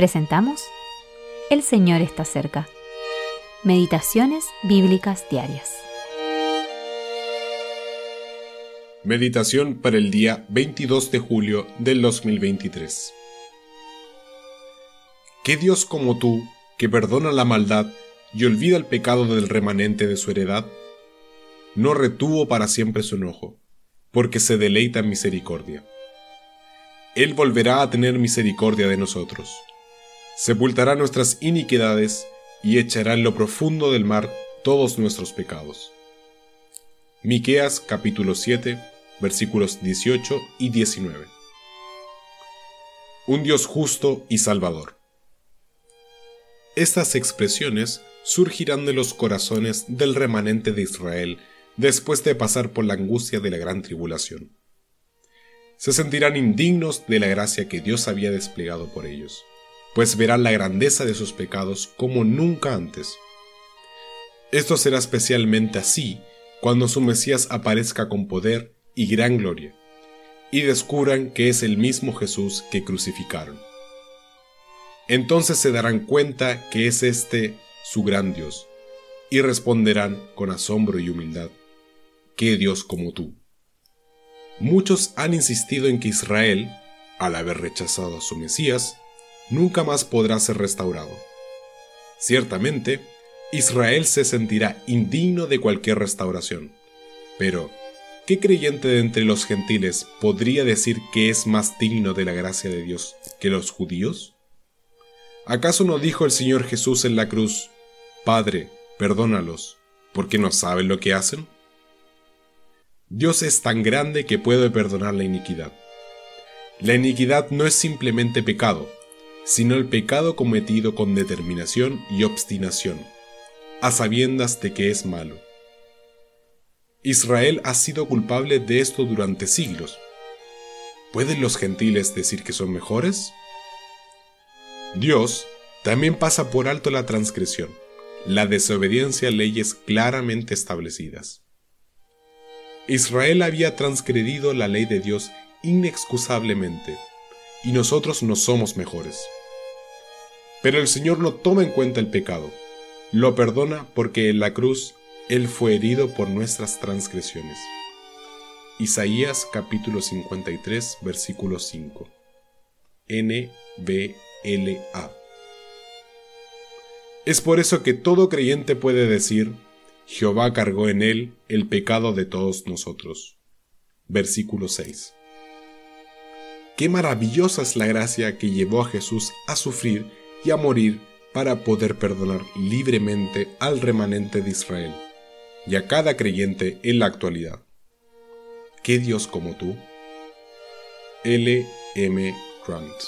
Presentamos El Señor está cerca. Meditaciones Bíblicas Diarias. Meditación para el día 22 de julio del 2023. ¿Qué Dios como tú, que perdona la maldad y olvida el pecado del remanente de su heredad? No retuvo para siempre su enojo, porque se deleita en misericordia. Él volverá a tener misericordia de nosotros. Sepultará nuestras iniquidades y echará en lo profundo del mar todos nuestros pecados. Miqueas capítulo 7, versículos 18 y 19. Un Dios justo y salvador. Estas expresiones surgirán de los corazones del remanente de Israel después de pasar por la angustia de la gran tribulación. Se sentirán indignos de la gracia que Dios había desplegado por ellos, pues verán la grandeza de sus pecados como nunca antes. Esto será especialmente así cuando su Mesías aparezca con poder y gran gloria, y descubran que es el mismo Jesús que crucificaron. Entonces se darán cuenta que es este su gran Dios, y responderán con asombro y humildad, ¿qué Dios como tú? Muchos han insistido en que Israel, al haber rechazado a su Mesías, nunca más podrá ser restaurado. Ciertamente, Israel se sentirá indigno de cualquier restauración, pero ¿qué creyente de entre los gentiles podría decir que es más digno de la gracia de Dios que los judíos? ¿Acaso no dijo el Señor Jesús en la cruz, Padre, perdónalos, porque no saben lo que hacen? Dios es tan grande que puede perdonar la iniquidad. La iniquidad no es simplemente pecado, sino el pecado cometido con determinación y obstinación, a sabiendas de que es malo. Israel ha sido culpable de esto durante siglos. ¿Pueden los gentiles decir que son mejores? Dios también pasa por alto la transgresión, la desobediencia a leyes claramente establecidas. Israel había transgredido la ley de Dios inexcusablemente, y nosotros no somos mejores. Pero el Señor no toma en cuenta el pecado, lo perdona porque en la cruz Él fue herido por nuestras transgresiones. Isaías capítulo 53 versículo 5. NBLA. Es por eso que todo creyente puede decir, Jehová cargó en él el pecado de todos nosotros. Versículo 6. Qué maravillosa es la gracia que llevó a Jesús a sufrir y a morir para poder perdonar libremente al remanente de Israel y a cada creyente en la actualidad. ¿Qué Dios como tú? L. M. Grant